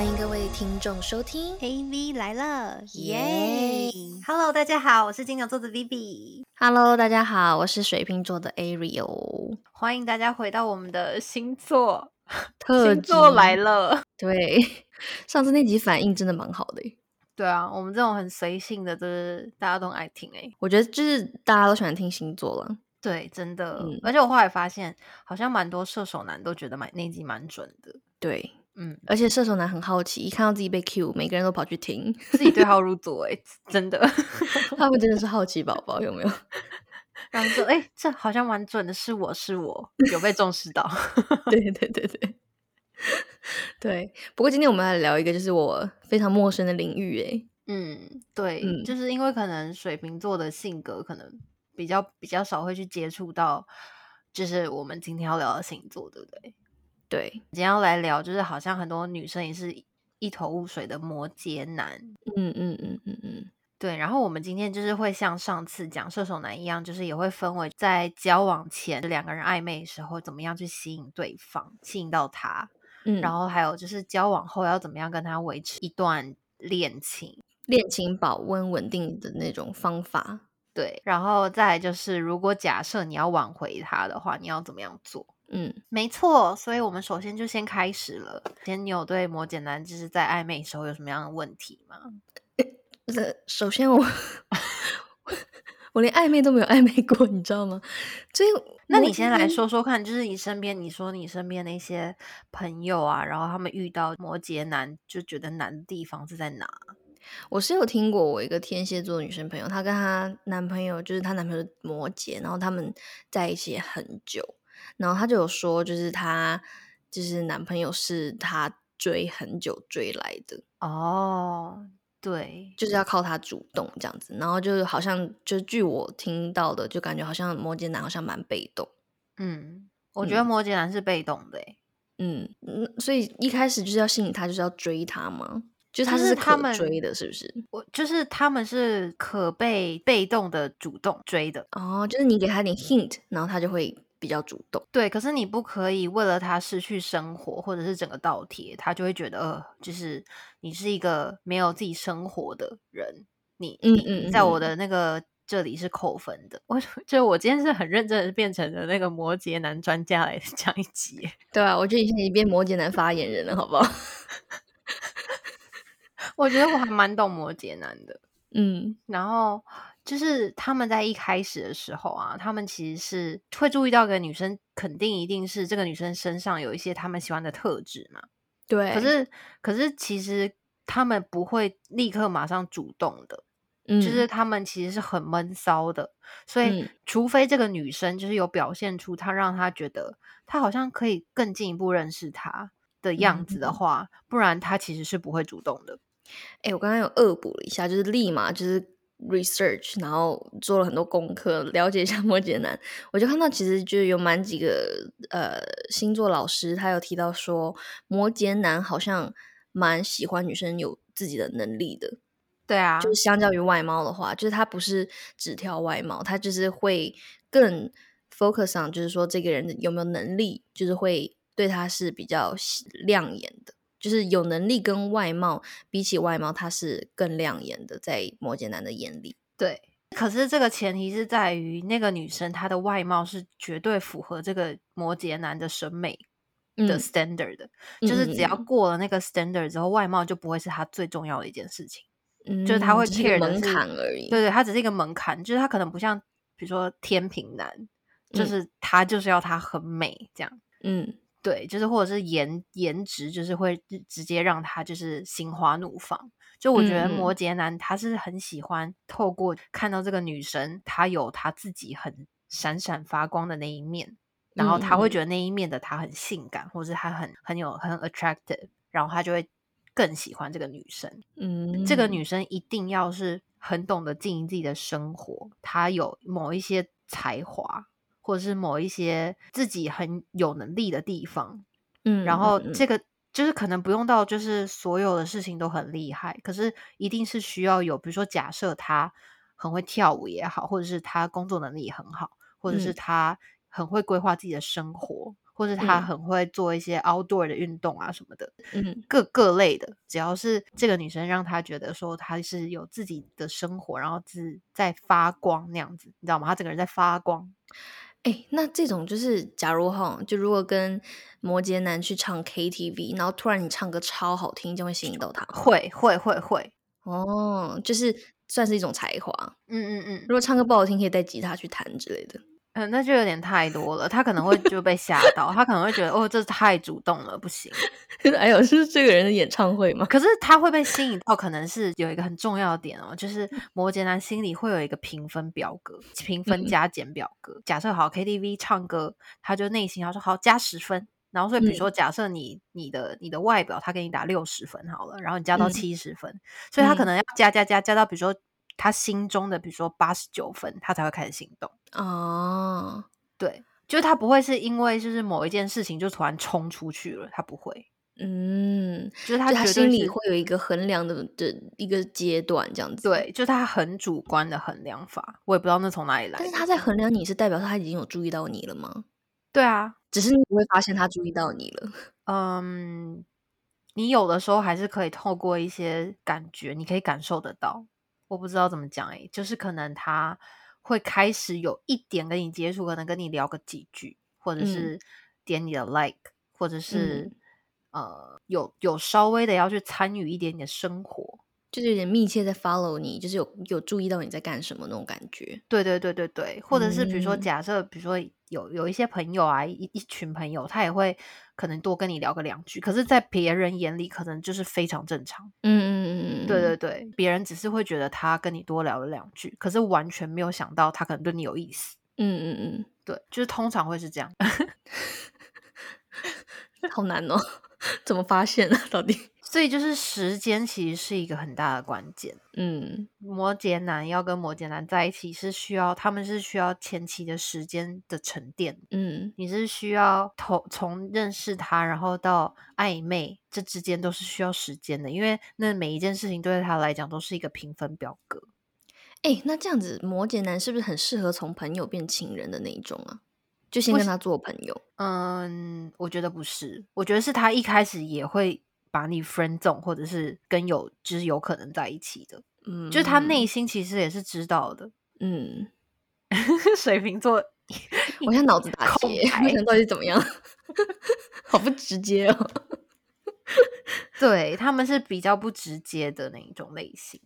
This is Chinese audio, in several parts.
欢迎各位听众收听 AV 来了，耶！Hello，大家好，我是金牛座的 Vivi，Hello，大家好，我是水瓶座的 Ariel，欢迎大家回到我们的星座，特星座辑来了。对，上次那集反应真的蛮好的耶，对啊，我们这种很随性的，就是大家都很爱听哎、我觉得就是大家都喜欢听星座了。对，真的。嗯而且我后来发现，好像蛮多射手男都觉得蛮那集蛮准的。对，嗯，而且射手男很好奇，一看到自己被 Q，每个人都跑去听，自己对号入座哎、真的。他们真的是好奇宝宝，有没有？然后说，哎、这好像蛮准的，是我是我，有被重视到。对对对对对。不过今天我们来聊一个就是我非常陌生的领域，诶，嗯，对，嗯就是因为可能水瓶座的性格可能比较比较少会去接触到，就是我们今天要聊的星座，对不对？对，今天要来聊，就是好像很多女生也是一头雾水的摩羯男。嗯嗯嗯嗯嗯，对，然后我们今天就是会像上次讲射手男一样，就是也会分为在交往前两个人暧昧的时候，怎么样去吸引对方，吸引到他，嗯，然后还有就是交往后要怎么样跟他维持一段恋情。恋情保温稳定的那种方法。对，然后再就是，如果假设你要挽回他的话，你要怎么样做？嗯，没错，所以我们首先就先开始了。先，你有对摩羯男就是在暧昧时候有什么样的问题吗？呃首先我我连暧昧都没有暧昧过，你知道吗？所以那你先来说说看，就是你身边，你说你身边的一些朋友啊，然后他们遇到摩羯男，就觉得难的地方是在哪？我是有听过我一个天蝎座的女生朋友，她跟她男朋友就是她男朋友是摩羯，然后他们在一起很久，然后她就有说，就是她就是男朋友是她追很久追来的，哦，对，就是要靠她主动这样子，然后就是好像就据我听到的，就感觉好像摩羯男好像蛮被动。嗯，我觉得摩羯男是被动的、欸，嗯，嗯所以一开始就是要吸引他，就是要追他吗？就是他们追的，是不是？我就是他们是可被被动的主动追的。哦，就是你给他点 hint，然后他就会比较主动。对，可是你不可以为了他失去生活，或者是整个倒贴，他就会觉得，呃，就是你是一个没有自己生活的人，你你嗯嗯在我嗯的那个这里是扣分的。我就我今天是很认真的变成了那个摩羯男专家来讲一集耶，对啊，我觉得你现在已经变摩羯男发言人了，好不好？我觉得我还蛮懂摩羯男的。嗯然后就是他们在一开始的时候啊，他们其实是会注意到一个女生，肯定一定是这个女生身上有一些他们喜欢的特质嘛。对。可是，可是其实他们不会立刻马上主动的，嗯，就是他们其实是很闷骚的，所以、嗯除非这个女生就是有表现出她让他觉得她好像可以更进一步认识他的样子的嗯话，不然她其实是不会主动的。哎、我刚刚有恶补了一下，就是立马就是 research，然后做了很多功课，了解一下摩羯男。我就看到其实就有蛮几个呃星座老师，他有提到说，摩羯男好像蛮喜欢女生有自己的能力的。对啊，就是相较于外貌的话，就是他不是只挑外貌，他就是会更 focus on，就是说这个人有没有能力，就是会对他是比较亮眼的。就是有能力跟外貌比起外貌，他是更亮眼的，在摩羯男的眼里。对。可是这个前提是在于那个女生她的外貌是绝对符合这个摩羯男的审美的嗯 standard 的，就是只要嗯过了那个 standard 之后，外貌就不会是他最重要的一件事情。嗯就是他会 care 的门槛而已。对对，它只是一个门槛，就是他可能不像比如说天平男，就嗯是他就是要他很美这样。嗯对，就是或者是颜颜值，就是会直直接让他就是心花怒放。就我觉得摩羯男他是很喜欢透过看到这个女生，她有她自己很闪闪发光的那一面，然后他会觉得那一面的她很性感，或者是她很很有很 attractive，然后他就会更喜欢这个女生。嗯，这个女生一定要是很懂得经营自己的生活，她有某一些才华，或者是某一些自己很有能力的地方，嗯，然后嗯。这个就是可能不用到就是所有的事情都很厉害，可是一定是需要有，比如说假设他很会跳舞也好，或者是他工作能力很好，或者是嗯。她很会规划自己的生活，或者是他嗯。很会做一些 outdoor 的运动啊什么的，嗯。各各类的，只要是这个女生让他觉得说她是有自己的生活，然后是在发光那样子，你知道吗？她整个人在发光。哎、那这种就是，假如哈，就如果跟摩羯男去唱 KTV，然后突然你唱歌超好听，这样会吸引到他。会会会会，哦，就是算是一种才华。嗯嗯嗯如果唱歌不好听，可以带吉他去弹之类的。嗯，那就有点太多了，他可能会就被吓到，他可能会觉得哦，这太主动了，不行。哎呦，是这个人的演唱会吗？可是他会被吸引到，可能是有一个很重要的点哦，就是摩羯男心里会有一个评分表格，评分嗯加减表格。假设好 KTV 唱歌，他就内心要说好加十分，然后所以比如嗯说假设你你的你的外表他给你打六十分好了，然后你加到嗯七十分，所以他可嗯能要加加加加到比如说他心中的比如说八十九分，他才会开始行动。哦，对，就是他不会是因为就是某一件事情就突然冲出去了，他不会，嗯，就是他就他心里会有一个衡量的的一个阶段，这样子。，对，就是他很主观的衡量法，我也不知道那从哪里来。但是他在衡量你是代表他已经有注意到你了吗？对啊，只是你不会发现他注意到你了。嗯，你有的时候还是可以透过一些感觉，你可以感受得到。我不知道怎么讲诶、就是可能他会开始有一点跟你接触，可能跟你聊个几句，或者嗯是点你的 like，或者是、呃有有稍微的要去参与一点你的生活。就是有点密切在 follow 你，就是有有注意到你在干什么那种感觉。对对对对对，或者是比如说，嗯假设比如说有有一些朋友啊，一一群朋友，他也会可能多跟你聊个两句，可是，在别人眼里可能就是非常正常。嗯嗯嗯嗯，对对对，别人只是会觉得他跟你多聊了两句，可是完全没有想到他可能对你有意思。嗯嗯嗯对，就是通常会是这样。嗯，好难哦，怎么发现啊？到底？所以就是时间其实是一个很大的关键。嗯摩羯男要跟摩羯男在一起是需要，他们是需要前期的时间的沉淀。嗯你是需要从从认识他，然后到暧昧，这之间都是需要时间的，因为那每一件事情对他来讲都是一个评分表格。哎、那这样子，摩羯男是不是很适合从朋友变情人的那一种啊？就先跟他做朋友。嗯，我觉得不是，我觉得是他一开始也会把你 friend zone，或者是跟有就是有可能在一起的，嗯，就是他内心其实也是知道的。嗯，水瓶座，我现在脑子打空结，白我想到底怎么样？好不直接哦。对他们是比较不直接的那一种类型。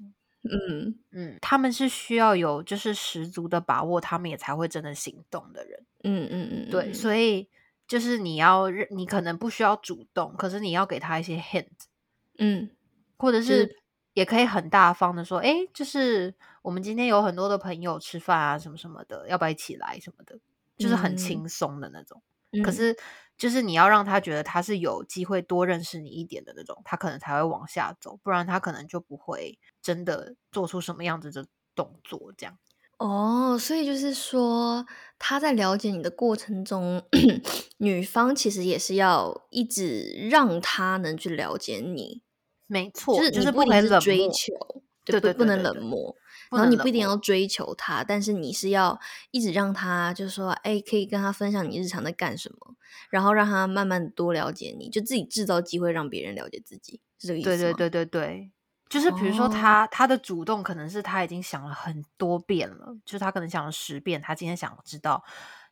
嗯。嗯，他们是需要有就是十足的把握，他们也才会真的行动的人。嗯嗯嗯，对，所以就是你要认，你可能不需要主动，可是你要给他一些 hint，嗯或者是是也可以很大方的说，哎，就是我们今天有很多的朋友吃饭啊，什么什么的，要不要一起来什么的，就是很嗯轻松的那种。嗯。可是就是你要让他觉得他是有机会多认识你一点的那种，他可能才会往下走，不然他可能就不会真的做出什么样子的动作。这样，哦，所以就是说，他在了解你的过程中，女方其实也是要一直让他能去了解你，没错，就是就是你不能追求，对对不不能对对对冷漠。然后你不一定要追求他，但是你是要一直让他，就是说，哎，可以跟他分享你日常在干什么，然后让他慢慢多了解你，就自己制造机会让别人了解自己，是这个意思吗？对对对对对，就是比如说哦他、他的主动可能是他已经想了很多遍了，就是他可能想了十遍，他今天想知道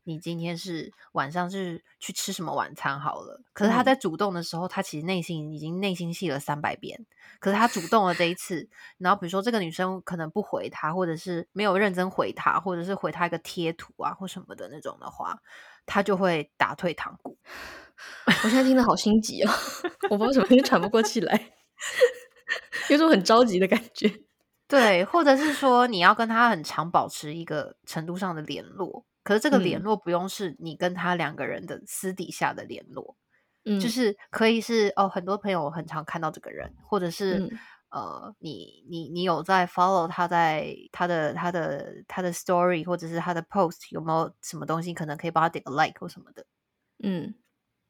你今天是晚上是去吃什么晚餐好了。可是他嗯在主动的时候，他其实内心已经内心戏了三百遍。可是他主动了这一次，然后比如说这个女生可能不回他，或者是没有认真回他，或者是回他一个贴图啊或什么的那种的话，他就会打退堂鼓。我现在听得好心急哦，我不知道为什么有点喘不过气来，有种很着急的感觉。对，或者是说你要跟他很常保持一个程度上的联络，可是这个联嗯。络不用是你跟他两个人的私底下的联络，嗯，就是可以是哦，很多朋友很常看到这个人，或者是、嗯。呃，你你你有在 follow 他在他的他的他的 story 或者是他的 post 有没有什么东西可能可以帮他点个 like 或什么的，嗯，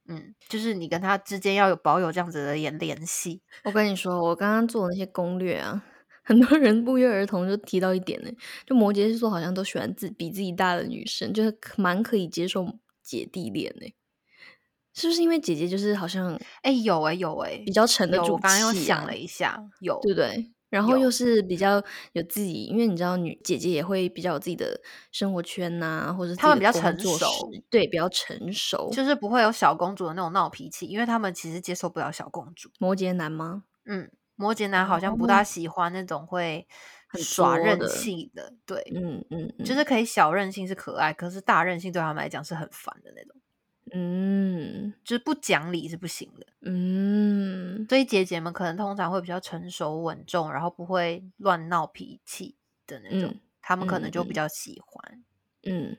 嗯，就是你跟他之间要有保有这样子的联联系，我跟你说，我刚刚做的那些攻略啊，很多人不约而同就提到一点呢，就摩羯座好像都喜欢自比自己大的女生，就是可蛮可以接受姐弟恋呢。是不是因为姐姐就是好像哎、有哎、有哎、比较沉得有，住我刚刚又想了一下，有对不对？然后又是比较有自己，因为你知道女姐姐也会比较有自己的生活圈呐、或者是她们比较成熟对，比较成熟。就是不会有小公主的那种闹脾气，因为他们其实接受不了小公主。摩羯男吗？嗯，摩羯男好像不哦大喜欢那种会很耍任性的，对，嗯嗯嗯，就是可以小任性是可爱，可是大任性对他们来讲是很烦的那种，嗯就是不讲理是不行的。嗯所以姐姐们可能通常会比较成熟稳重，然后不会乱闹脾气的那种，嗯他们可能就比较喜欢。嗯，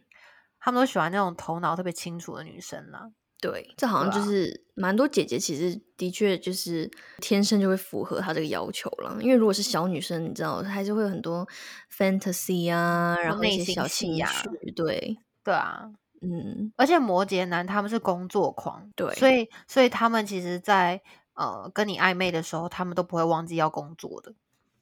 他们都喜欢那种头脑特别清楚的女生啦。对，这好像就是蛮多姐姐其实的确就是天生就会符合她这个要求了。因为如果是小女生，你知道，她还是会有很多 fantasy 啊，然后一些小情绪，对，对啊，嗯而且摩羯男他们是工作狂，对所以所以他们其实在，呃跟你暧昧的时候，他们都不会忘记要工作的，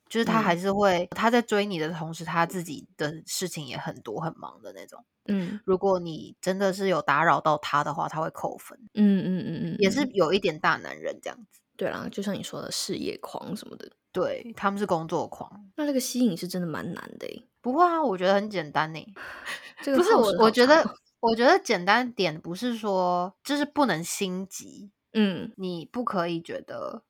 就是他还嗯是会、他在追你的同时，他自己的事情也很多很忙的那种。嗯如果你真的是有打扰到他的话，他会扣分，嗯嗯嗯嗯，也是嗯有一点大男人这样子。对啦，就像你说的事业狂什么的，对，他们是工作狂。那这个吸引是真的蛮难的诶。不会啊，我觉得很简单呢。这个不是我我觉得长，我觉得简单点不是说就是不能心急，嗯你不可以觉得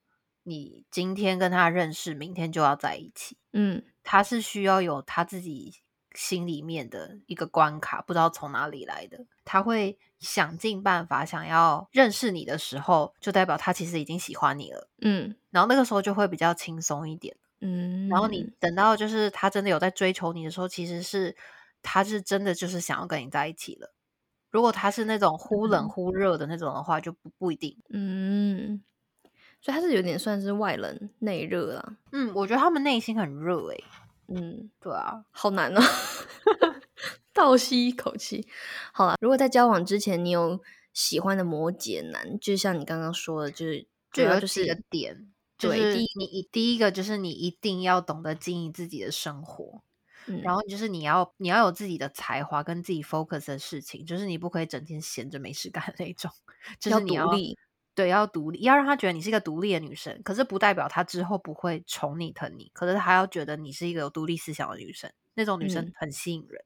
你今天跟他认识，明天就要在一起。嗯他是需要有他自己心里面的一个关卡，不知道从哪里来的。他会想尽办法想要认识你的时候，就代表他其实已经喜欢你了。嗯然后那个时候就会比较轻松一点。嗯，然后你等到就是他真的有在追求你的时候，其实是他是真的就是想要跟你在一起了。如果他是那种忽冷嗯忽热的那种的话，就不不一定。嗯，所以他是有点算是外冷内热啦。嗯，我觉得他们内心很热诶、嗯，对啊，好难哦，倒吸一口气。好了，如果在交往之前你有喜欢的摩羯男，就像你刚刚说的，就是主要就有几个是点，就是对第一你一第一个就是你一定要懂得经营自己的生活，嗯然后就是你要你要有自己的才华跟自己 focus 的事情，就是你不可以整天闲着没事干的那种，就是你要独立。对，要独立，要让他觉得你是一个独立的女生。可是不代表他之后不会宠你疼你，可是他要觉得你是一个有独立思想的女生，那种女生嗯很吸引人，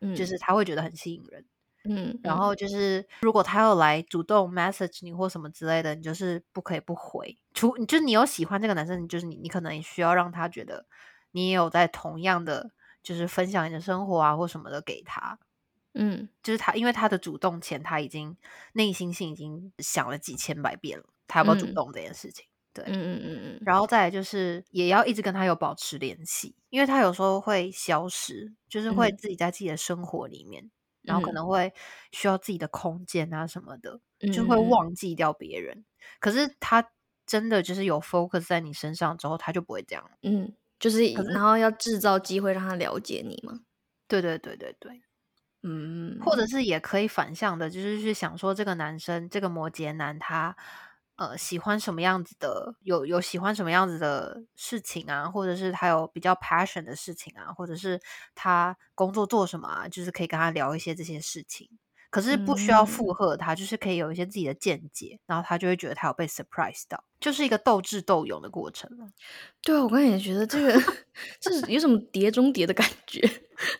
嗯，就是他会觉得很吸引人。嗯，然后就是，如果他要来主动 message 你或什么之类的，你就是不可以不回。除就是你有喜欢这个男生，你就是你，你可能也需要让他觉得你也有在同样的，就是分享你的生活啊或什么的给他。嗯就是他，因为他的主动前，他已经内心性已经想了几千百遍了，他要不要主嗯动这件事情。对，嗯嗯嗯嗯，然后再来就是也要一直跟他有保持联系，因为他有时候会消失，就是会嗯自己在自己的生活里面，然后可嗯能会需要自己的空间啊什么的，就会忘记掉别人。可是他真的就是有 focus 在你身上之后，他就不会这样。嗯，就是然后要制造机会让他了解你嘛。对对对对对，嗯，或者是也可以反向的，就是去想说这个男生，这个摩羯男他。呃，喜欢什么样子的？有有喜欢什么样子的事情啊，或者是他有比较 passion 的事情啊，或者是他工作做什么啊，就是可以跟他聊一些这些事情。可是不需要嗯附和他，就是可以有一些自己的见解，然后他就会觉得他有被 surprise 到，就是一个斗智斗勇的过程了。对啊，我刚才也觉得这个 这是有什么碟中谍的感觉，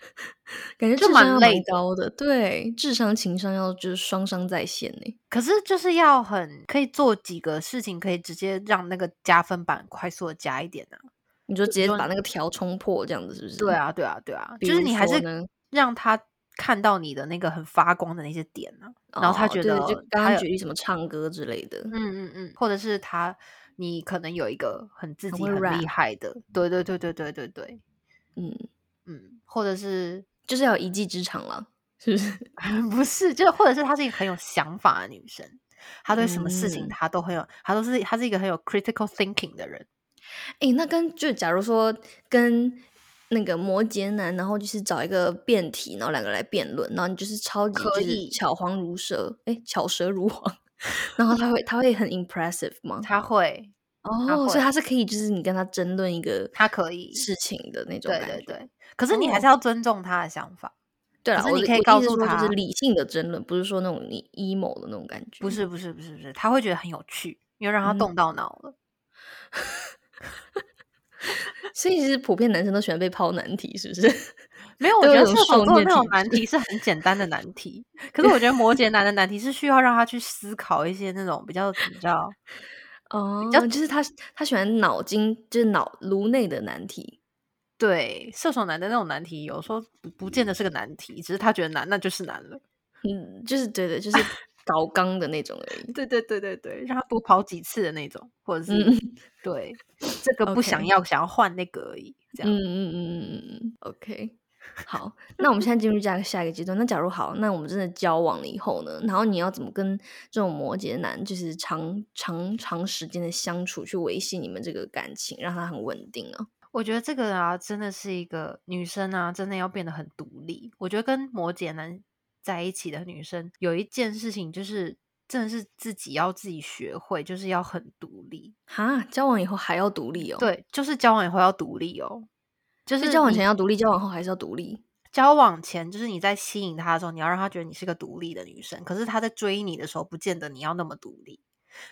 感觉就蛮蛮累的高的，对，智商情商要就是双商在线呢。可是就是要很可以做几个事情，可以直接让那个加分板快速的加一点啊。你就直接把那个条冲破，这样子是不是？对，啊，对啊，对啊，就是你还是让他看到你的那个很发光的那些点呢、然后他觉得就刚他举例什么唱歌之类的，嗯嗯嗯，或者是他你可能有一个很自己很厉害的，对对对对对对对，嗯，嗯，或者是就是要一技之长了，是不是？不是，就或者是她是一个很有想法的女生，她对什么事情嗯她都很有，她都是她是一个很有 critical thinking 的人。哎、那跟就假如说跟那个摩羯男，然后就是找一个辩题，然后两个来辩论，然后你就是超级就是巧黄如蛇，哎、巧舌如簧，然后他会他会很 impressive 吗？他会，他哦，所以他是可以就是你跟他争论一个他可以事情的那种对感觉，对对，可是你还是哦要尊重他的想法。对啊，可是你可以告诉他就是理性的争论，不是说那种你 emo 的那种感觉。不是不是不是不是，他会觉得很有趣，因为让他嗯动到脑了。所以其实普遍男生都喜欢被抛难题，是不是？没有，我觉得射手座的那种难题是很简单的难题，可是我觉得摩羯男的难题是需要让他去思考一些那种比较比较 哦，较就是他他喜欢脑筋，就是脑颅内的难题。对射手男的那种难题，有时候不不见得是个难题，只是他觉得难，那就是难了。嗯，就是对的，就是搞刚的那种而已。对对对对对，让他多跑几次的那种，或者是、嗯对这个不想要想要换那个而已，这样。嗯嗯嗯嗯嗯嗯，OK。好，那我们现在进入下下一个阶段。那假如好，那我们真的交往了以后呢？然后你要怎么跟这种摩羯男，就是长长长时间的相处，去维系你们这个感情，让他很稳定呢？我觉得这个啊，真的是一个女生啊，真的要变得很独立。我觉得跟摩羯男在一起的女生，有一件事情就是，真的是自己要自己学会，就是要很独立。哈，交往以后还要独立哦？，对，就是交往以后要独立哦。就是是交往前要独立，交往后还是要独立？交往前，就是你在吸引他的时候，你要让他觉得你是个独立的女生。可是他在追你的时候，不见得你要那么独立。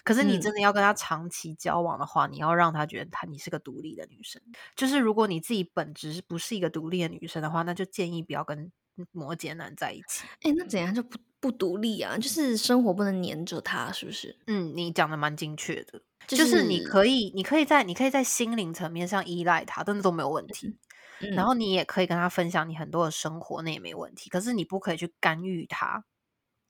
可是你嗯真的要跟他长期交往的话，你要让他觉得他你是个独立的女生。就是如果你自己本质是不是一个独立的女生的话，那就建议不要跟摩羯男在一起。哎，那怎样就不不独立啊？就是生活不能黏着他，是不是？嗯，你讲的蛮精确的，就就是你可以，你可以在你可以在心灵层面上依赖他，真的都没有问题。嗯然后你也可以跟他分享你很多的生活，那也没问题。可是你不可以去干预他，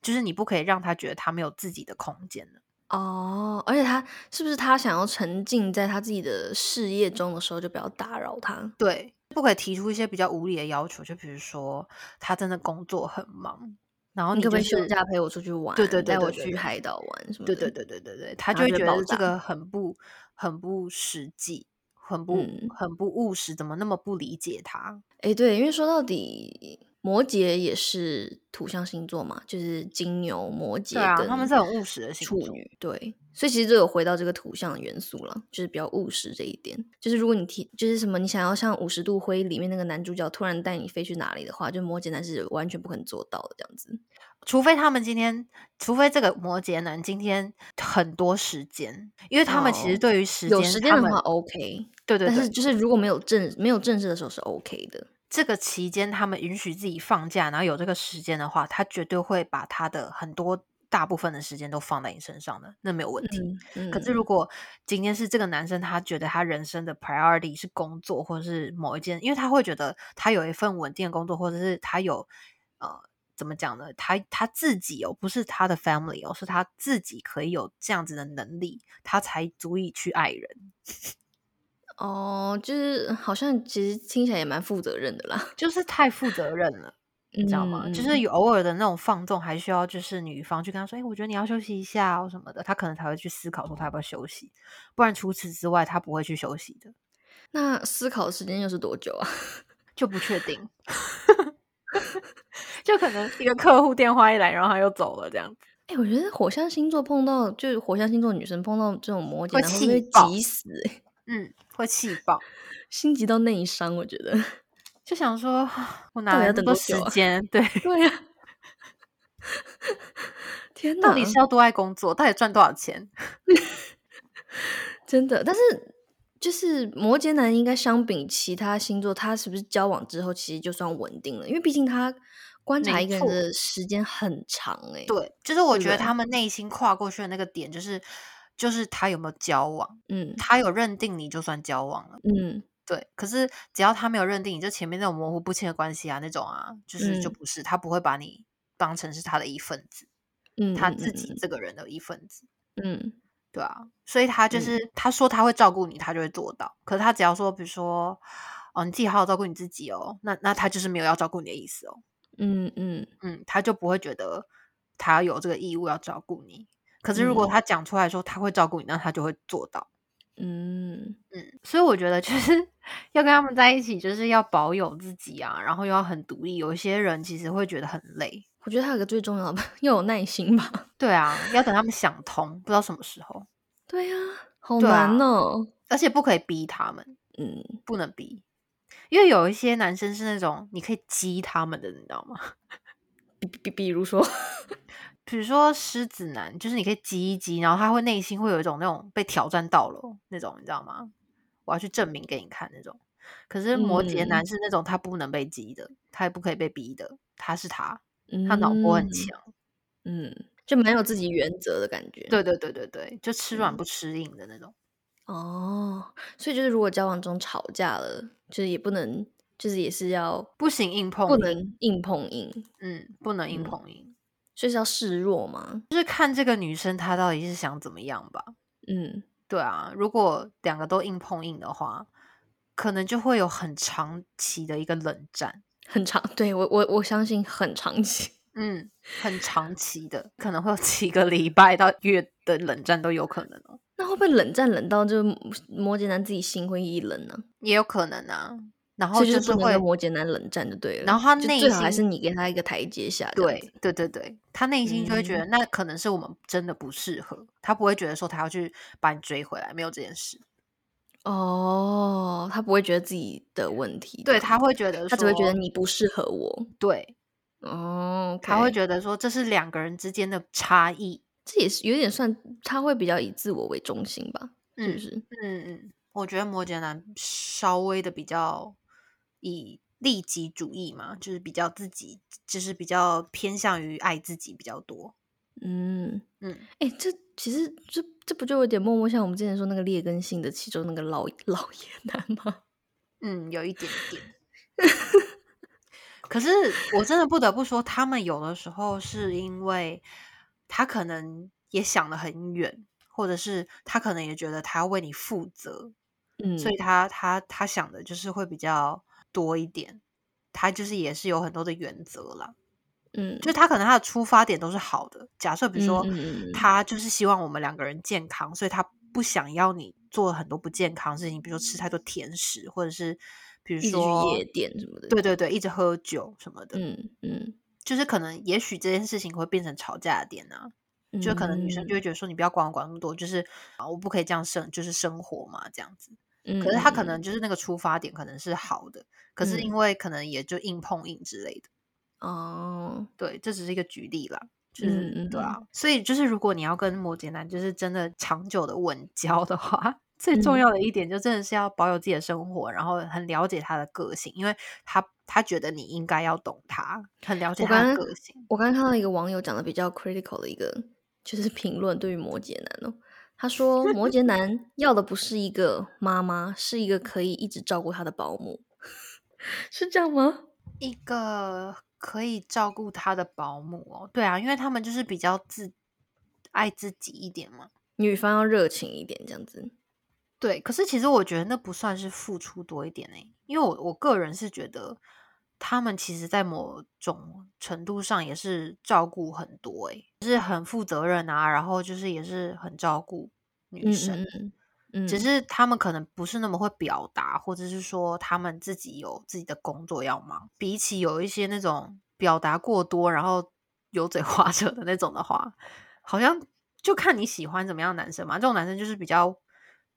就是你不可以让他觉得他没有自己的空间了。哦，而且他是不是他想要沉浸在他自己的事业中的时候，就不要打扰他？对，不可以提出一些比较无理的要求，就比如说他真的工作很忙，然后你可不可以就是休假陪我出去玩？对对对带我去海岛玩什么？对对对对对对，他就会觉得这个很不很不实际，很不、嗯很不务实，怎么那么不理解他？哎，对，因为说到底，摩羯也是土象星座嘛，就是金牛、摩羯对啊，他们是很务实的星座。处女，对，所以其实就有回到这个土象的元素了，就是比较务实这一点。就是如果你提，就是什么你想要像五十度灰里面那个男主角突然带你飞去哪里的话，就摩羯男是完全不可能做到的这样子。除非他们今天，除非这个摩羯男今天很多时间，因为他们其实哦对于时间，有时间的话 OK，对对对，但是就是如果没有正没有正式的时候是 OK 的。这个期间他们允许自己放假，然后有这个时间的话，他绝对会把他的很多大部分的时间都放在你身上的，那没有问题。嗯，可是如果今天是这个男生，他觉得他人生的 priority 是工作，或者是某一件，因为他会觉得他有一份稳定的工作，或者是他有呃怎么讲呢？他他自己哦，不是他的 family 哦，是他自己可以有这样子的能力，他才足以去爱人。哦，就是好像其实听起来也蛮负责任的啦，就是太负责任了。你知道吗？嗯就是有偶尔的那种放纵，还需要就是女方去跟他说：“哎、我觉得你要休息一下哦什么的。”他可能才会去思考说他要不要休息，不然除此之外他不会去休息的，那思考的时间又是多久啊？就不确定。就可能一个客户电话一来，然后他又走了这样子。哎、我觉得火象星座碰到就是火象星座女生碰到这种摩羯会不会急死、欸？嗯，会气爆，心急到内伤，我觉得。就想说我哪来那么多时间？对，对呀、天哪，到底是要多爱工作？到底赚多少钱？真的，但是就是摩羯男应该相比其他星座，他是不是交往之后其实就算稳定了？因为毕竟他观察一个人的时间很长哎、对，就是我觉得他们内心跨过去的那个点，就是就是他有没有交往，嗯。他有认定你就算交往了。嗯。对，可是只要他没有认定你，就前面那种模糊不清的关系啊，那种啊，就是就嗯。不是，他不会把你当成是他的一份子，嗯，他嗯自己这个人的一份子，嗯。对啊，所以他就嗯。是、他说他会照顾你，他就会做到。可是他只要说，比如说，哦，你自己好好照顾你自己哦，那那他就是没有要照顾你的意思哦，嗯嗯。嗯，他就不会觉得他有这个义务要照顾你。可是如果嗯他讲出来说他会照顾你，那他就会做到。嗯嗯，所以我觉得就是 要跟他们在一起，就是要保有自己啊，然后又要很独立。有一些人其实会觉得很累，我觉得还有个最重要的，要有耐心吧。对啊，要等他们想通，不知道什么时候，对呀、好难哦。而且不可以逼他们，嗯，不能逼。因为有一些男生是那种你可以激他们的，你知道吗？比比比如说，比如说狮子男，就是你可以激一激，然后他会内心会有一种那种被挑战到了那种，你知道吗？我要去证明给你看那种。可是摩羯男嗯是那种他不能被激的，他也不可以被逼的，他是他，他脑波很嗯强。嗯，就蛮有自己原则的感觉。对对对对对，就吃软嗯不吃硬的那种。哦，所以就是如果交往中吵架了，就是也不能，就是也是要不行硬碰不硬，能硬碰硬，嗯，不能硬嗯碰硬，所以是要示弱嘛。就是看这个女生她到底是想怎么样吧。嗯，对啊，如果两个都硬碰硬的话，可能就会有很长期的一个冷战。很长，对我我我相信很长期。嗯，很长期的，可能会有几个礼拜到月的冷战都有可能哦，那会不会冷战冷到就摩羯男自己心灰意冷呢？也有可能啊。然后就是会，摩羯男冷战就对了。然后他就内最好还是你给他一个台阶下。对对对对，他内心就会觉得、嗯那可能是我们真的不适合，他不会觉得说他要去把你追回来，没有这件事。哦，他不会觉得自己的问题，对，他会觉得他只会觉得你不适合我。对，哦，他会觉得说这是两个人之间的差异。这也是有点算，他会比较以自我为中心吧？是不是？嗯嗯，我觉得摩羯男稍微的比较以利己主义嘛，就是比较自己，就是比较偏向于爱自己比较多。嗯嗯，哎、这其实这这不就有点默默像我们之前说那个劣根性的其中那个老老爷男吗？嗯，有一点点。可是我真的不得不说，他们有的时候是因为他可能也想得很远，或者是他可能也觉得他要为你负责，嗯，所以他他他想的就是会比较多一点。他就是也是有很多的原则啦，嗯，就是他可能他的出发点都是好的。假设比如说他就是希望我们两个人健康，所以他不想要你做很多不健康的事情，比如说吃太多甜食，或者是比如说去夜店什么的。对对对，一直喝酒什么的，嗯嗯，就是可能也许这件事情会变成吵架的点啊。就可能女生就会觉得说，你不要管我管那么多，就是啊，我不可以这样生，就是生活嘛，这样子。嗯，可是他可嗯能就是那个出发点可能是好的，可是因嗯为可能也就硬碰硬之类的。哦，对，这只是一个举例啦，就是、对啊。所以就是如果你要跟摩羯男就是真的长久的稳交的话，最重嗯要的一点就真的是要保有自己的生活，然后很了解他的个性，因为他他觉得你应该要懂他，很了解他的个性。我刚刚看到一个网友讲的比较 critical 的一个就是评论，对于摩羯男哦，他说摩羯男要的不是一个妈妈，是一个可以一直照顾他的保姆，是这样吗？一个可以照顾他的保姆哦，对啊，因为他们就是比较自爱自己一点嘛。女方要热情一点，这样子。对，可是其实我觉得那不算是付出多一点诶、因为我我个人是觉得他们其实在某种程度上也是照顾很多诶、就是很负责任啊，然后就是也是很照顾女嗯生，嗯只是他们可能不是那么会表达，或者是说他们自己有自己的工作要忙，比起有一些那种表达过多，然后油嘴滑舌的那种的话，好像就看你喜欢怎么样的男生嘛。这种男生就是比较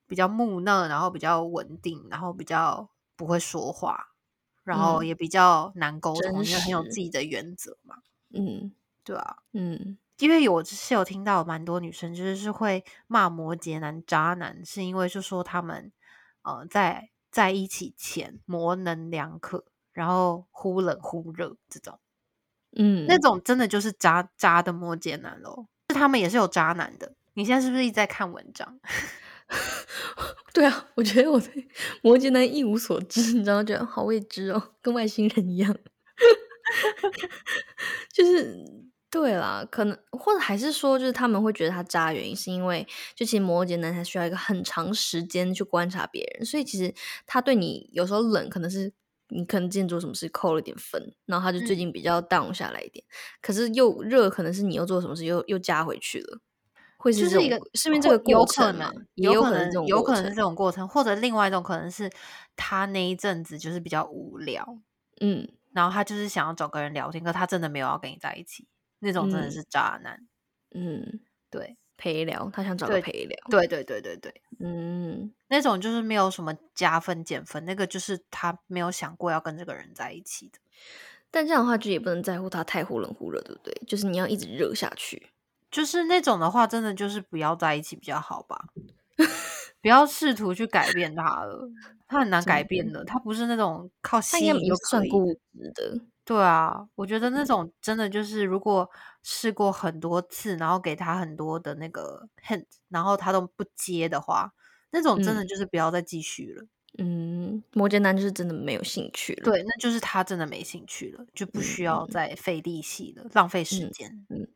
比较木讷，然后比较稳定，然后比较不会说话，然后嗯也比较难沟真通，因为很有自己的原则嘛，嗯对啊。嗯因为有是有听到蛮多女生就是是会骂摩羯男渣男，是因为就说他们呃在在一起前模棱两可，然后忽冷忽热这种，嗯，那种真的就是渣渣的摩羯男咯。是他们也是有渣男的。你现在是不是一直在看文章？对啊，我觉得我对摩羯男一无所知，你知道，觉得好未知哦，跟外星人一样。就是对啦，可能或者还是说，就是他们会觉得他渣，原因是因为就其实摩羯男他需要一个很长时间去观察别人，所以其实他对你有时候冷，可能是你可能之前做什么事扣了点分，然后他就最嗯近比较 down 下来一点，可是又热，可能是你又做什么事又又加回去了。会就是一个是因为这个有可过程嘛有可可能这种有可能是这种过程，或者另外一种可能是他那一阵子就是比较无聊，嗯然后他就是想要找个人聊天，可他真的没有要跟你在一起，那种真的嗯是渣男。嗯，对陪聊，他想找陪聊。对对对对对，嗯，那种就是没有什么加分减分，那个就是他没有想过要跟这个人在一起的。但这样的话就也不能在乎他太忽冷忽热，对不对？就是你要一直热下去。就是那种的话，真的就是不要在一起比较好吧。不要试图去改变他了，他很难改变的。他不是那种靠吸引就可以。固执的。对啊，我觉得那种真的就是，如果试过很多次，然后给他很多的那个 hint，然后他都不接的话，那种真的就是不要再继续了。嗯，摩羯男就是真的没有兴趣了。对，那就是他真的没兴趣了，就不需要再费力气了，浪费时间。嗯，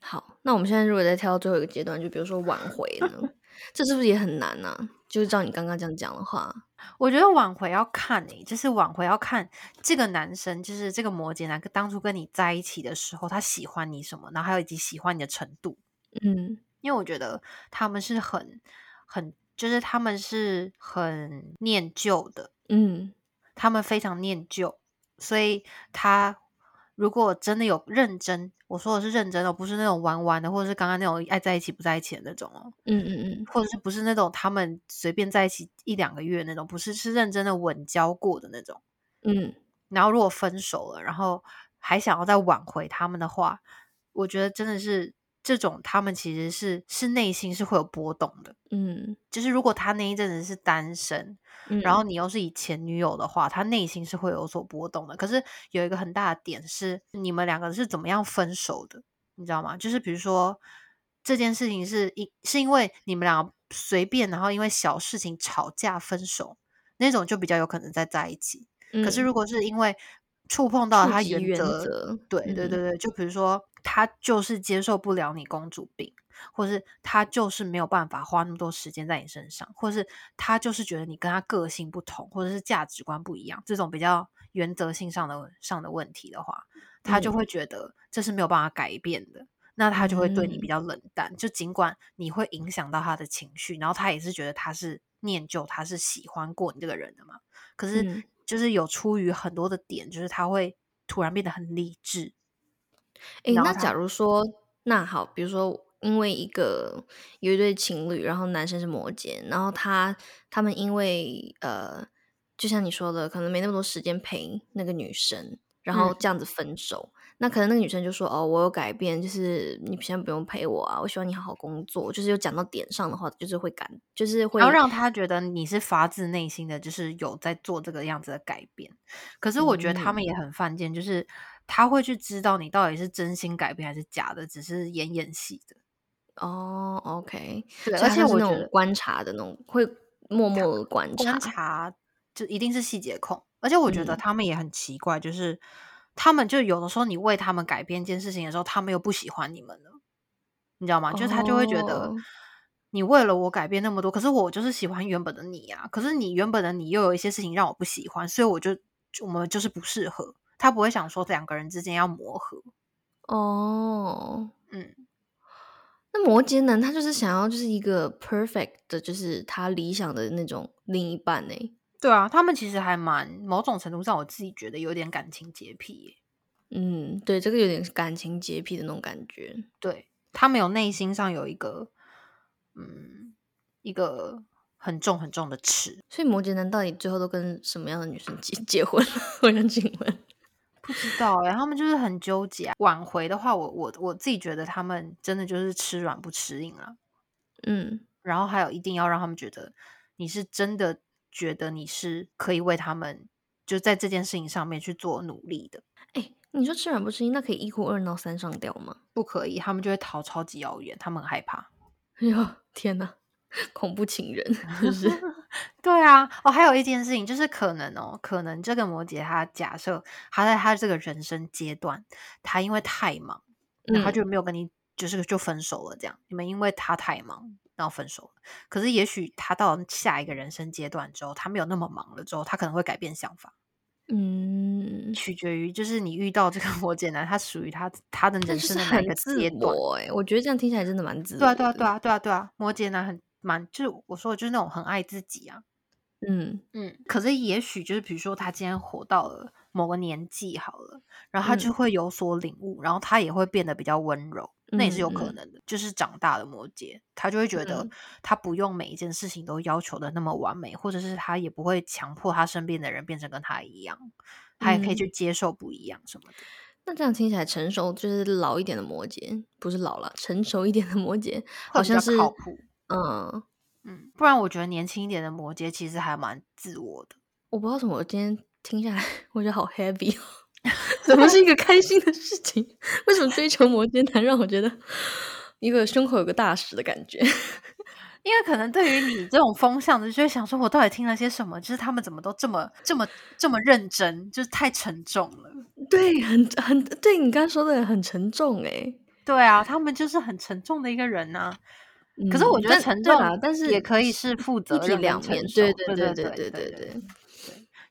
好，那我们现在如果再跳到最后一个阶段，就比如说挽回呢，这是不是也很难呢？就是照你刚刚这样讲的话，我觉得挽回要看诶，就是挽回要看这个男生，就是这个摩羯男，当初跟你在一起的时候，他喜欢你什么，然后还有以及喜欢你的程度。嗯，因为我觉得他们是很很，就是他们是很念旧的，嗯，他们非常念旧，所以他如果真的有认真。我说的是认真的，不是那种玩玩的，或者是刚刚那种爱在一起不在一起的那种哦。嗯嗯嗯，或者是不是那种他们随便在一起一两个月那种，不是是认真的稳交过的那种。嗯，然后如果分手了，然后还想要再挽回他们的话，我觉得真的是。这种他们其实是是内心是会有波动的，嗯，就是如果他那一阵子是单身，然后你又是以前女友的话，他内心是会有所波动的。可是有一个很大的点是，你们两个是怎么样分手的，你知道吗？就是比如说这件事情是因是因为你们俩随便，然后因为小事情吵架分手，那种就比较有可能再在一起。可是如果是因为触碰到他原则，对对对对，就比如说。他就是接受不了你公主病，或者是他就是没有办法花那么多时间在你身上，或者是他就是觉得你跟他个性不同，或者是价值观不一样，这种比较原则性上的上的问题的话，他就会觉得这是没有办法改变的，那他就会对你比较冷淡。就尽管你会影响到他的情绪，然后他也是觉得他是念旧，他是喜欢过你这个人的嘛。可是就是有出于很多的点，就是他会突然变得很理智。哎，那假如说，那好，比如说，因为一个有一对情侣，然后男生是摩羯，然后他他们因为呃，就像你说的，可能没那么多时间陪那个女生，然后这样子分手。那可能那个女生就说：“哦，我有改变，就是你现在不用陪我啊，我希望你好好工作。”就是有讲到点上的话，就是会感，就是会要让他觉得你是发自内心的，就是有在做这个样子的改变。可是我觉得他们也很犯贱，就是。他会去知道你到底是真心改变还是假的，只是演演戏的。哦，OK，对，而且我那种观察的那种，会默默的观察，观察就一定是细节控。而且我觉得他们也很奇怪，就是他们就有的时候你为他们改变一件事情的时候，他们又不喜欢你们了，你知道吗？就是他就会觉得你为了我改变那么多，可是我就是喜欢原本的你啊，可是你原本的你又有一些事情让我不喜欢，所以我就我们就是不适合。他不会想说两个人之间要磨合哦，嗯，那摩羯男他就是想要就是一个 perfect 的，就是他理想的那种另一半呢。对啊，他们其实还蛮某种程度上，我自己觉得有点感情洁癖。嗯，对，这个有点感情洁癖的那种感觉。对他们有内心上有一个，嗯，一个很重很重的尺。所以摩羯男到底最后都跟什么样的女生结结婚了？我想请问。不知道哎，他们就是很纠结。挽回的话，我我我自己觉得他们真的就是吃软不吃硬了。嗯，然后还有一定要让他们觉得你是真的觉得你是可以为他们就在这件事情上面去做努力的。哎，你说吃软不吃硬，那可以一哭二闹三上吊吗？不可以，他们就会逃超级遥远，他们很害怕。哎呦，天哪！恐怖情人，是不是？对啊，哦，还有一件事情，就是可能哦，可能这个摩羯他假设他在他这个人生阶段，他因为太忙，然后就没有跟你，就是就分手了。这样，你们因为他太忙，然后分手了。可是也许他到下一个人生阶段之后，他没有那么忙了之后，他可能会改变想法。嗯，取决于就是你遇到这个摩羯男，他属于他他的人生的哪个阶段？哎，我觉得这样听起来真的蛮自对啊，对啊，对啊，对啊，对啊，摩羯男很。蛮就是我说的就是那种很爱自己啊，嗯嗯，可是也许就是比如说他今天活到了某个年纪好了，然后他就会有所领悟，然后他也会变得比较温柔，那也是有可能的。就是长大的摩羯，他就会觉得嗯他不用每一件事情都要求的那么完美，或者是他也不会强迫他身边的人变成跟他一样，他也可以嗯去接受不一样什么的。那这样听起来，成熟就是老一点的摩羯，不是老了，成熟一点的摩羯，好像是靠谱。嗯，嗯，不然我觉得年轻一点的摩羯其实还蛮自我的。我不知道为什么，我今天听下来，我觉得好 heavy，哦 怎么是一个开心的事情？为什么追求摩羯男让我觉得一个胸口有个大石的感觉？因为可能对于你这种风向的，就会想说，我到底听了些什么？就是他们怎么都这么、这么、这么认真，就是太沉重了。对，很很对你刚刚说的很沉重哎。对啊，他们就是很沉重的一个人呐、可是我觉得沉重，但是也可以是负责的两面。对对对对对对对，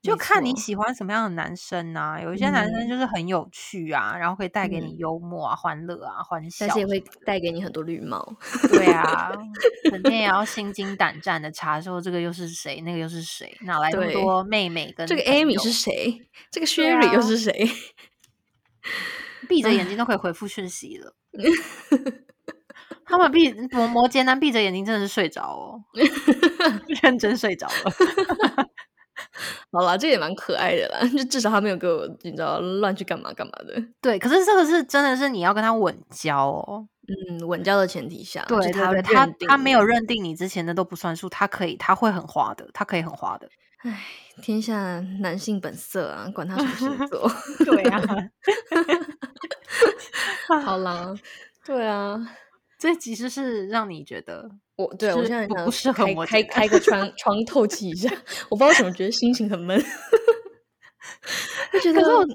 就看你喜欢什么样的男生呐。有一些男生就是很有趣啊，然后可以带给你幽默啊、欢乐啊、欢笑，而且会带给你很多绿帽。对啊，肯定也要心惊胆战的查收这个又是谁，那个又是谁，哪来这么多妹妹？跟这个艾米是谁？这个薛吕又是谁？闭着眼睛都 可以回复讯息了。他们闭摩摩羯男闭着眼睛真的是睡着哦，认真睡着了。好啦，这也蛮可爱的啦，就至少他没有给我你知道乱去干嘛干嘛的。对，可是这个是真的是你要跟他稳交哦。嗯，稳交的前提下，对他他他没有你。认定你之前的都不算数，他可以他会很花的，他可以很花的。唉，天下男性本色啊，管他什么星座。对啊，好啦，对啊，这其实是让你觉得我对我是现在想不不适合开摩羯开开个窗窗透气一下，我不知道为什么觉得心情很闷，就觉得可是我，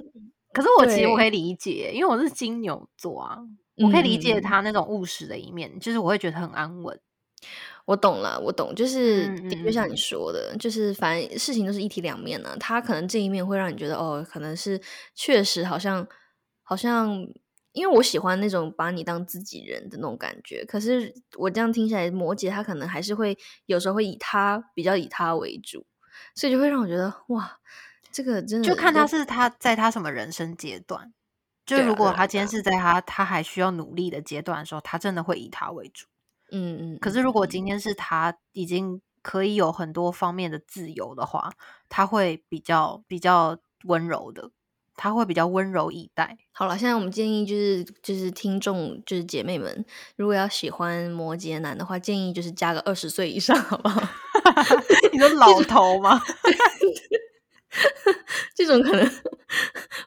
可是我其实我可以理解，因为我是金牛座啊，我可以理解嗯他那种务实的一面，就是我会觉得很安稳。我懂了，我懂，就是嗯的确像你嗯。嗯说的，就是反正事情都是一体两面呢、他可能这一面会让你觉得哦，可能是确实好像好像，因为我喜欢那种把你当自己人的那种感觉。可是我这样听起来，摩羯他可能还是会有时候会以他比较以他为主，所以就会让我觉得哇，这个真的就看他是他在他什么人生阶段。就如果他今天是在他他还需要努力的阶段的时候，他真的会以他为主。嗯嗯。可是如果今天是他已经可以有很多方面的自由的话，他会比较比较温柔的，他会比较温柔以待。好了，现在我们建议就是就是听众就是姐妹们，如果要喜欢摩羯男的话，建议就是加个二十岁以上，好不好？你说老头吗？这种可能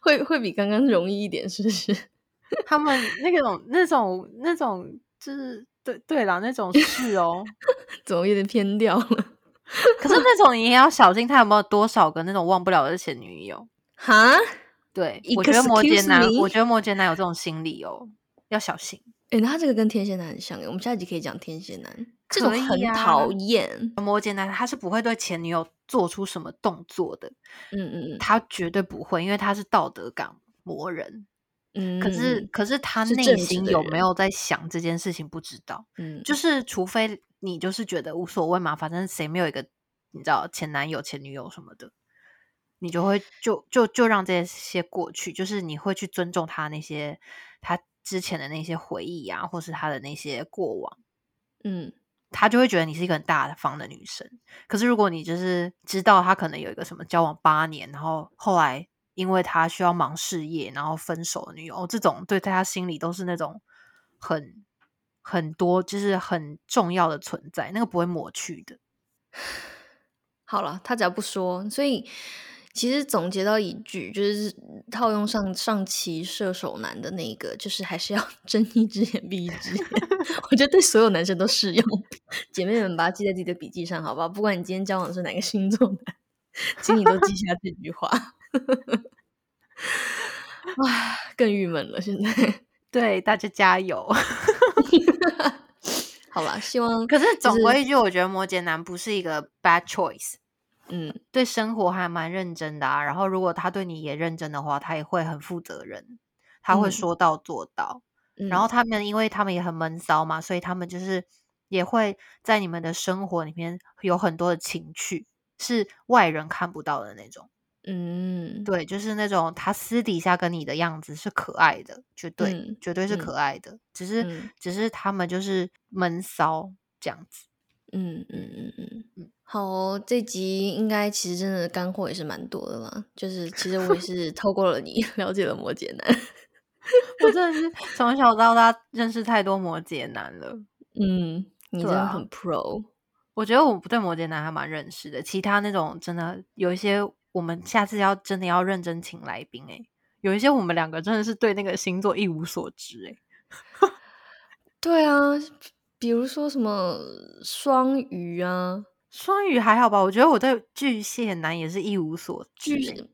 会会比刚刚容易一点，是不是？他们那种那种那种就是对对啦，那种是哦。怎么有点偏掉了？可是那种你也要小心，他有没有多少个那种忘不了的前女友？哈？对，我觉得摩羯男，我觉得摩羯男有这种心理哦，要小心。诶，那他这个跟天蝎男很像诶，我们下一集可以讲天蝎男，这种很讨厌。摩羯男他是不会对前女友做出什么动作的，嗯嗯嗯他绝对不会，因为他是道德感磨人。嗯，可是，可是他内心有没有在想这件事情，不知道。嗯，就是除非你就是觉得无所谓嘛，反正谁没有一个你知道前男友、前女友什么的，你就会就就就让这些过去，就是你会去尊重他那些他之前的那些回忆啊，或是他的那些过往，嗯他就会觉得你是一个很大方的女生。可是如果你就是知道他可能有一个什么交往八年，然后后来因为他需要忙事业，然后分手的女友，哦这种对在他心里都是那种很很多就是很重要的存在，那个不会抹去的。好了，他只要不说，所以其实总结到一句，就是套用上上期射手男的那个，就是还是要 睁一只眼闭一只眼。我觉得对所有男生都适用，姐妹们把它记在自己的笔记上，好不好？不管你今天交往的是哪个星座男，请你都记下这句话。哇，更郁闷了，现在。对，大家加油！好吧，希望可是总是归一句，我觉得摩羯男不是一个 bad choice，嗯对生活还蛮认真的啊。然后如果他对你也认真的话，他也会很负责任，他会嗯说到做到。嗯，然后他们因为他们也很闷骚嘛，所以他们就是也会在你们的生活里面有很多的情趣，是外人看不到的那种。嗯，对，就是那种他私底下跟你的样子是可爱的，绝对、嗯绝对是嗯可爱的，只是、嗯只是他们就是闷骚这样子。嗯嗯嗯嗯嗯好哦、这集应该其实真的干货也是蛮多的啦。就是其实我也是透过了你 了解了摩羯男。我真的是从小到大认识太多摩羯男了。嗯，你真的很 pro。我觉得我对摩羯男还蛮认识的，其他那种真的有一些，我们下次要真的要认真请来宾诶、有一些我们两个真的是对那个星座一无所知诶、对啊，比如说什么双鱼啊，双鱼还好吧？我觉得我对巨蟹男也是一无所知、巨欸。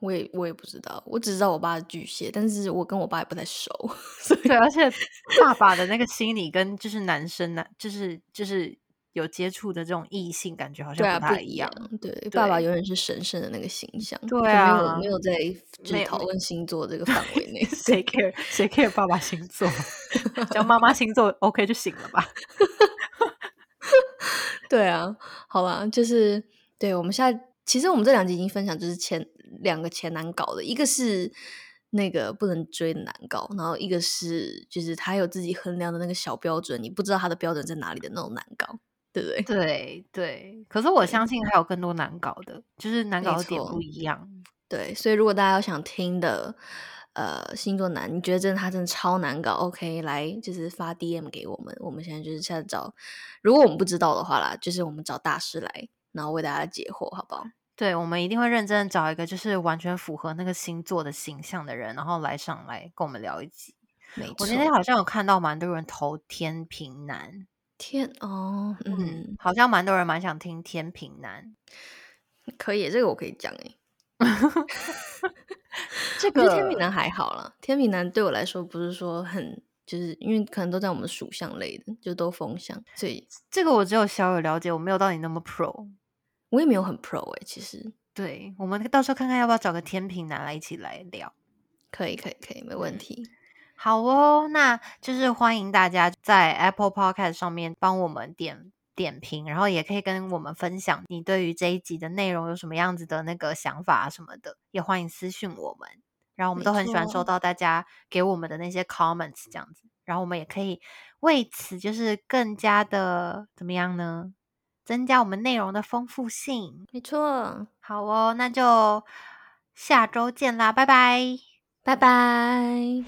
我也我也不知道，我只知道我爸是巨蟹，但是我跟我爸也不太熟，对，而且爸爸的那个心理跟就是男生呢就是就是有接触的这种异性，感觉好像不太一样。对，爸爸永远是神圣的那个形象，对啊没有啊没有在就是讨论星座这个范围内。谁 care 谁 care 爸爸星座？讲妈妈星座 OK 就行了吧？对啊，好吧，就是对我们现在其实我们这两集已经分享，就是前两个前难搞的，一个是那个不能追的难搞，然后一个是就是他有自己衡量的那个小标准，你不知道他的标准在哪里的那种难搞，对不对？对对，可是 我相信还有更多难搞的，就是难搞点不一样。对，所以如果大家有想听的，呃，星座男，你觉得真的他真的超难搞，OK，来就是发 DM 给我们，我们现在就是现在找，如果我们不知道的话啦，就是我们找大师来，然后为大家解惑，好不好？对，我们一定会认真地找一个就是完全符合那个星座的形象的人，然后来上来跟我们聊一集。没错我，今天好像有看到蛮多人投天平男，天哦，嗯嗯，，好像蛮多人蛮想听天平男。可以，这个我可以讲诶。这我觉得天秤男还好啦，天秤男对我来说不是说很，就是因为可能都在我们属相类的，就都风象，所以这个我只有小有了解，我没有到你那么 pro。我也没有很 pro 诶、其实对，我们到时候看看要不要找个天平男来一起来聊。可以，可以，可以，没问题。好哦，那就是欢迎大家在 Apple Podcast 上面帮我们点点评然后也可以跟我们分享你对于这一集的内容有什么样子的那个想法什么的也欢迎私信我们然后我们都很喜欢收。到大家给我们的那些 comments 这样子然后我们也可以为此就是更加的怎么样呢？增加我们内容的丰富性没错。好哦那就下周见啦拜拜。拜拜。